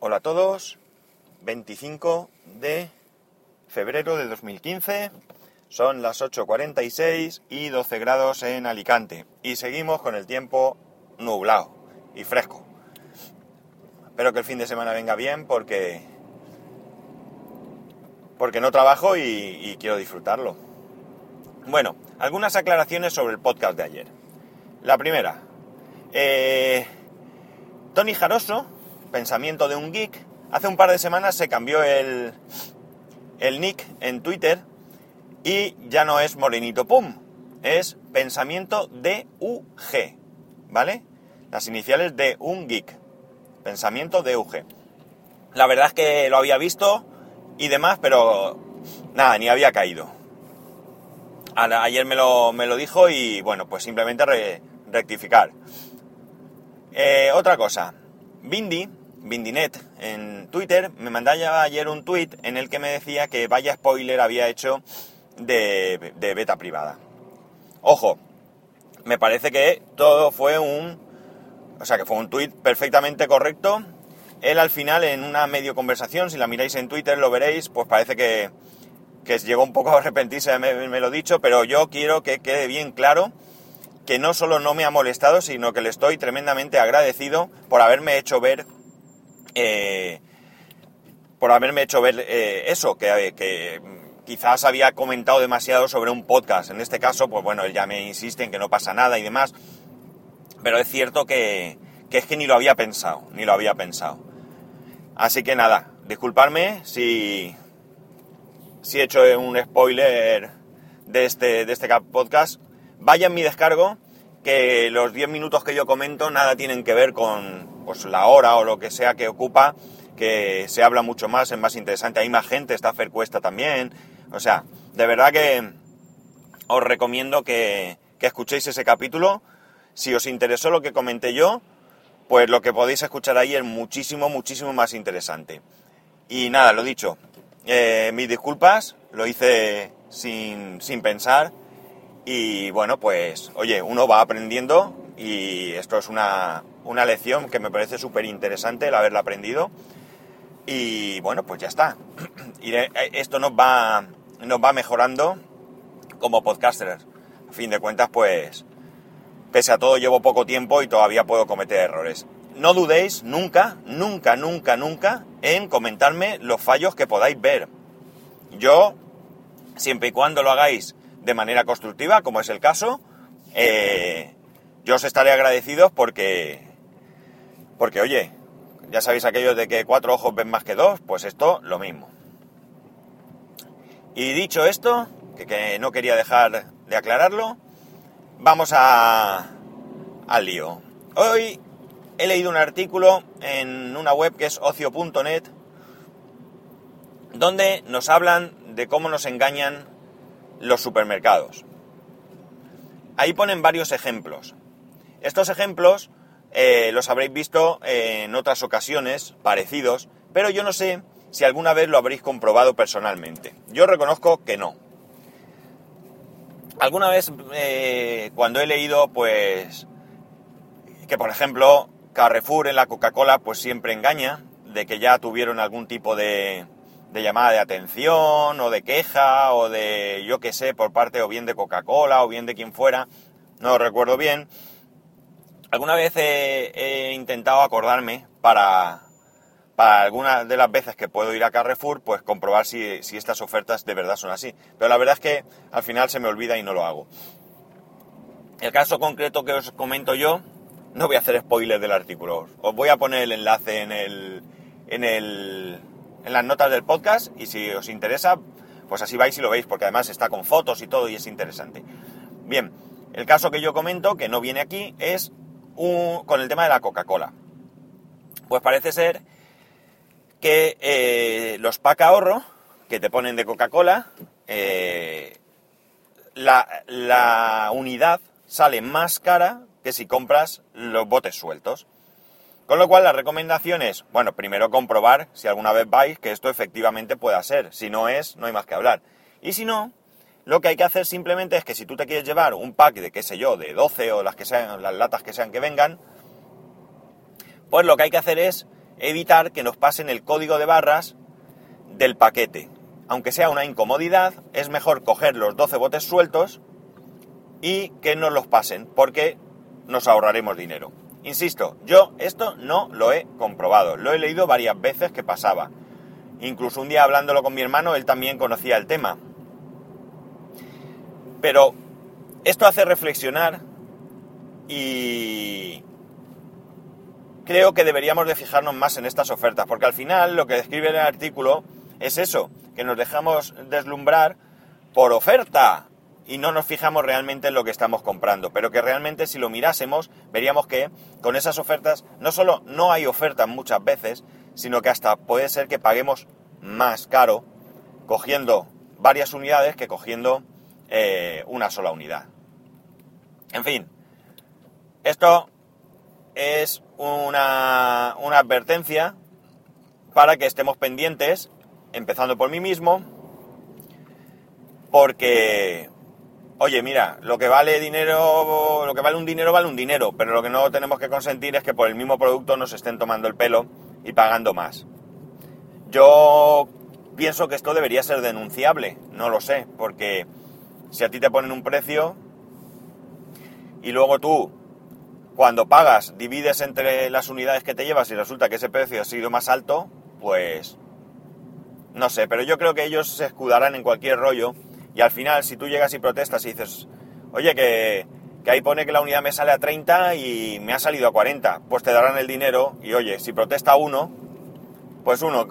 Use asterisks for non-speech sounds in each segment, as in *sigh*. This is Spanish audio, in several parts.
Hola a todos, 25 de febrero de 2015, son las 8.46 y 12 grados en Alicante y seguimos con el tiempo nublado y fresco. Espero que el fin de semana venga bien porque porque no trabajo y, quiero disfrutarlo. Bueno, algunas aclaraciones sobre el podcast de ayer. La primera, eh, Tony Jaroso, pensamiento de un geek, hace un par de semanas se cambió el, el nick en Twitter y ya no es Morenito Pum, es pensamiento de UG, ¿vale? Las iniciales de un geek, pensamiento de UG. La verdad es que lo había visto y demás, pero nada, ni había caído. Ayer me lo, me lo dijo y bueno, pues simplemente rectificar. Eh, otra cosa, Bindi, Bindinet, en Twitter, me mandaba ayer un tweet en el que me decía que vaya spoiler había hecho de, de beta privada. Ojo, me parece que todo fue un... O sea, que fue un tweet perfectamente correcto. Él al final, en una medio conversación, si la miráis en Twitter lo veréis, pues parece que, que llegó un poco a arrepentirse de haberme lo dicho, pero yo quiero que quede bien claro que no solo no me ha molestado, sino que le estoy tremendamente agradecido por haberme hecho ver, eh, por haberme hecho ver eh, eso, que, que, quizás había comentado demasiado sobre un podcast. En este caso, pues bueno, él ya me insiste en que no pasa nada y demás, pero es cierto que, que es que ni lo había pensado, ni lo había pensado. Así que nada, disculparme si, si he hecho un spoiler de este, de este podcast vaya en mi descargo, que los 10 minutos que yo comento nada tienen que ver con pues, la hora o lo que sea que ocupa, que se habla mucho más, es más interesante, hay más gente, está Fer Cuesta también, o sea, de verdad que os recomiendo que, que escuchéis ese capítulo, si os interesó lo que comenté yo, pues lo que podéis escuchar ahí es muchísimo, muchísimo más interesante. Y nada, lo dicho, eh, mis disculpas, lo hice sin, sin pensar. Y bueno, pues oye, uno va aprendiendo y esto es una, una lección que me parece súper interesante el haberla aprendido. Y bueno, pues ya está. *clears throat* Y esto nos va, nos va mejorando como podcasters. A fin de cuentas, pues, pese a todo llevo poco tiempo y todavía puedo cometer errores. No dudéis nunca, nunca, nunca, nunca en comentarme los fallos que podáis ver. Yo, siempre y cuando lo hagáis de manera constructiva, como es el caso, eh, yo os estaré agradecidos porque, porque oye, ya sabéis aquello de que cuatro ojos ven más que dos, pues esto lo mismo. Y dicho esto, que, no quería dejar de aclararlo, vamos a, al lío. Hoy he leído un artículo en una web que es ocio.net, donde nos hablan de cómo nos engañan los supermercados. Ahí ponen varios ejemplos. Estos ejemplos eh, los habréis visto en otras ocasiones parecidos, pero yo no sé si alguna vez lo habréis comprobado personalmente. Yo reconozco que no. Alguna vez eh, cuando he leído, pues, que por ejemplo Carrefour en la Coca-Cola, pues siempre engaña, de que ya tuvieron algún tipo de, de llamada de atención o de queja o de yo qué sé por parte o bien de Coca-Cola o bien de quien fuera, no recuerdo bien. Alguna vez he, intentado acordarme para, para algunas de las veces que puedo ir a Carrefour, pues comprobar si, si estas ofertas de verdad son así. Pero la verdad es que al final se me olvida y no lo hago. El caso concreto que os comento yo, no voy a hacer spoiler del artículo, os voy a poner el enlace en el, en el, en las notas del podcast y si os interesa, pues así vais y lo veis, porque además está con fotos y todo y es interesante. Bien, el caso que yo comento, que no viene aquí, es con el tema de la Coca-Cola. Pues parece ser que eh, los pack ahorro que te ponen de Coca-Cola, eh, la, la unidad sale más cara que si compras los botes sueltos. Con lo cual la recomendación es, bueno, primero comprobar si alguna vez vais que esto efectivamente pueda ser. Si no es, no hay más que hablar. Y si no, lo que hay que hacer simplemente es que si tú te quieres llevar un pack de, qué sé yo, de 12 o las que sean, las latas que sean que vengan, pues lo que hay que hacer es evitar que nos pasen el código de barras del paquete. Aunque sea una incomodidad, es mejor coger los 12 botes sueltos y que nos los pasen, porque nos ahorraremos dinero. Insisto, yo esto no lo he comprobado, lo he leído varias veces que pasaba. Incluso un día hablándolo con mi hermano, él también conocía el tema. Pero esto hace reflexionar y creo que deberíamos de fijarnos más en estas ofertas, porque al final lo que describe el artículo es eso, que nos dejamos deslumbrar por oferta y no nos fijamos realmente en lo que estamos comprando, pero que realmente si lo mirásemos veríamos que con esas ofertas no solo no hay ofertas muchas veces, sino que hasta puede ser que paguemos más caro cogiendo varias unidades que cogiendo eh, una sola unidad. En fin, esto es una, una advertencia para que estemos pendientes, empezando por mí mismo, porque, oye, mira, lo que vale dinero, lo que vale un dinero vale un dinero, pero lo que no tenemos que consentir es que por el mismo producto nos estén tomando el pelo y pagando más. Yo pienso que esto debería ser denunciable, no lo sé, porque si a ti te ponen un precio y luego tú, cuando pagas, divides entre las unidades que te llevas y resulta que ese precio ha sido más alto, pues no sé, pero yo creo que ellos se escudarán en cualquier rollo y al final si tú llegas y protestas y dices, oye, que, que ahí pone que la unidad me sale a 30 y me ha salido a 40, pues te darán el dinero y oye, si protesta uno, pues uno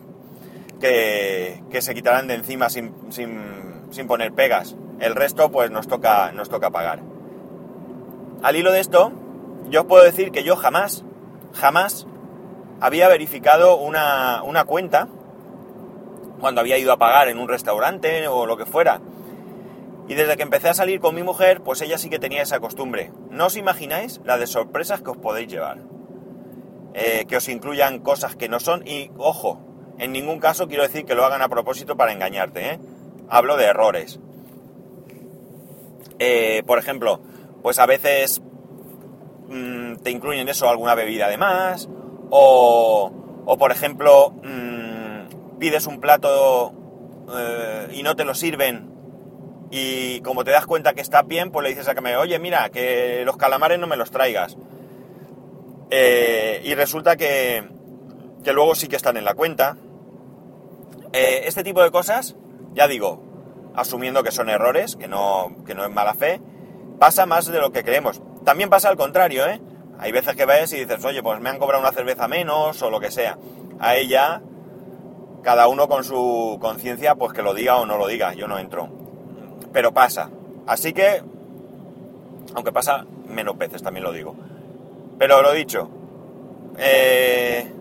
que, se quitarán de encima sin, sin, poner pegas. El resto pues nos toca, nos toca pagar. Al hilo de esto, yo os puedo decir que yo jamás, jamás había verificado una, una cuenta cuando había ido a pagar en un restaurante o lo que fuera. Y desde que empecé a salir con mi mujer, pues ella sí que tenía esa costumbre. No os imagináis la de sorpresas que os podéis llevar. Eh, que os incluyan cosas que no son. Y ojo, en ningún caso quiero decir que lo hagan a propósito para engañarte, ¿eh? Hablo de errores. Eh, por ejemplo, pues a veces mm, te incluyen eso alguna bebida de más, o, o por ejemplo, mm, pides un plato eh, y no te lo sirven, y como te das cuenta que está bien, pues le dices a que me, oye, mira, que los calamares no me los traigas. y resulta que, que luego sí que están en la cuenta, eh, este tipo de cosas, ya digo, asumiendo que son errores, que no, que no es mala fe, pasa más de lo que creemos. También pasa al contrario, ¿eh? Hay veces que ves y dices, oye, pues me han cobrado una cerveza menos o lo que sea. A ella, cada uno con su conciencia, pues que lo diga o no lo diga, yo no entro. Pero pasa. Así que, aunque pasa menos veces, también lo digo. Pero lo dicho, eh,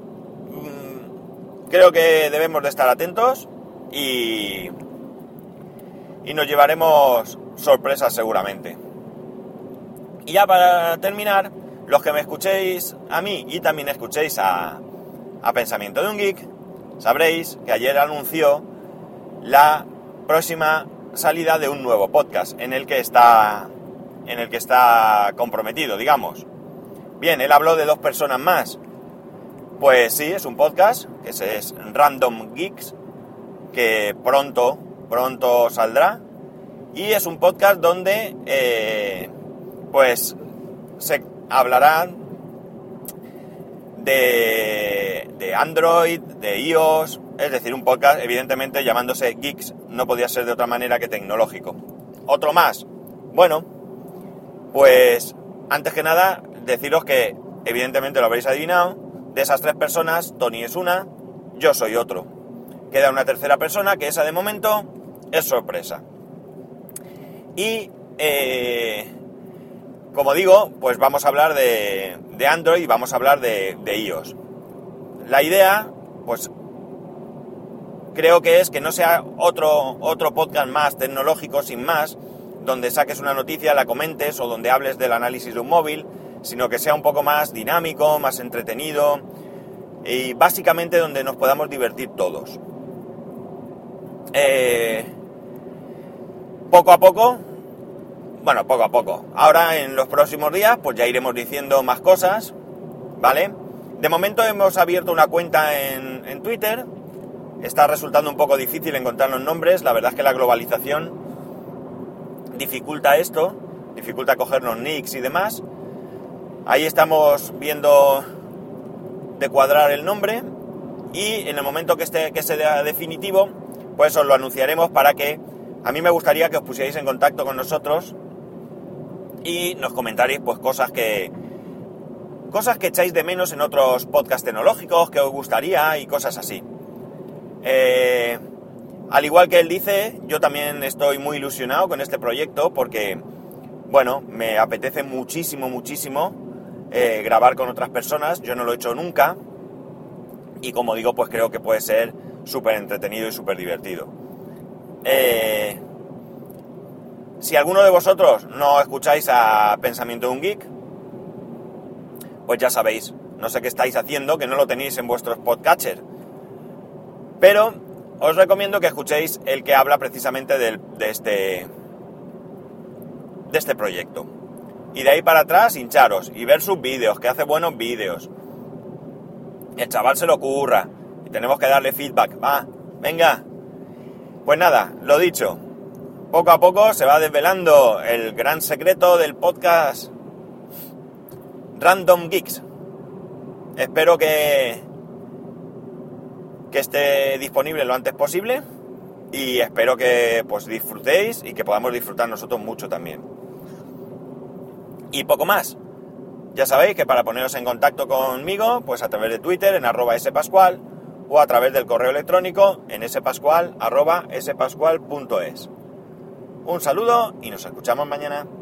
creo que debemos de estar atentos y, y nos llevaremos sorpresas seguramente. Y ya para terminar, los que me escuchéis a mí y también escuchéis a, a Pensamiento de un Geek, sabréis que ayer anunció la próxima salida de un nuevo podcast en el que está en el que está comprometido, digamos. Bien, él habló de dos personas más, pues sí, es un podcast, que es Random Geeks, que pronto, pronto saldrá. Y es un podcast donde, eh, pues, se hablará de, de Android, de iOS, es decir, un podcast evidentemente llamándose Geeks, no podía ser de otra manera que tecnológico. Otro más. Bueno, pues antes que nada, deciros que evidentemente lo habréis adivinado, de esas tres personas, Tony es una, yo soy otro. Queda una tercera persona que esa de momento es sorpresa. Y, eh, como digo, pues vamos a hablar de, Android y vamos a hablar de, de iOS. La idea, pues creo que es que no sea otro, otro podcast más tecnológico, sin más, donde saques una noticia, la comentes o donde hables del análisis de un móvil, sino que sea un poco más dinámico, más entretenido y básicamente donde nos podamos divertir todos. Eh, poco a poco, bueno, poco a poco. Ahora en los próximos días pues ya iremos diciendo más cosas, ¿vale? De momento hemos abierto una cuenta en, Twitter. Está resultando un poco difícil encontrar los nombres. La verdad es que la globalización dificulta esto, dificulta coger los nicks y demás. Ahí estamos viendo de cuadrar el nombre y en el momento que, esté, que sea definitivo, pues os lo anunciaremos para que a mí me gustaría que os pusierais en contacto con nosotros y nos comentaréis pues cosas que cosas que echáis de menos en otros podcasts tecnológicos que os gustaría y cosas así. Eh, al igual que él dice, yo también estoy muy ilusionado con este proyecto porque, bueno, me apetece muchísimo, muchísimo eh, grabar con otras personas. Yo no lo he hecho nunca y como digo, pues creo que puede ser súper entretenido y súper divertido. Eh, si alguno de vosotros no escucháis a Pensamiento de un Geek, pues ya sabéis, no sé qué estáis haciendo, que no lo tenéis en vuestros podcatchers. Pero os recomiendo que escuchéis el que habla precisamente de, este, de este proyecto. Y de ahí para atrás, hincharos y ver sus vídeos, que hace buenos vídeos. El chaval se lo ocurra y tenemos que darle feedback. Va, venga. Pues nada, lo dicho. Poco a poco se va desvelando el gran secreto del podcast Random Geeks. Espero que, que esté disponible lo antes posible y espero que pues disfrutéis y que podamos disfrutar nosotros mucho también. Y poco más. Ya sabéis que para poneros en contacto conmigo, pues a través de Twitter en arroba spascual o a través del correo electrónico en spascual.es. Un saludo y nos escuchamos mañana.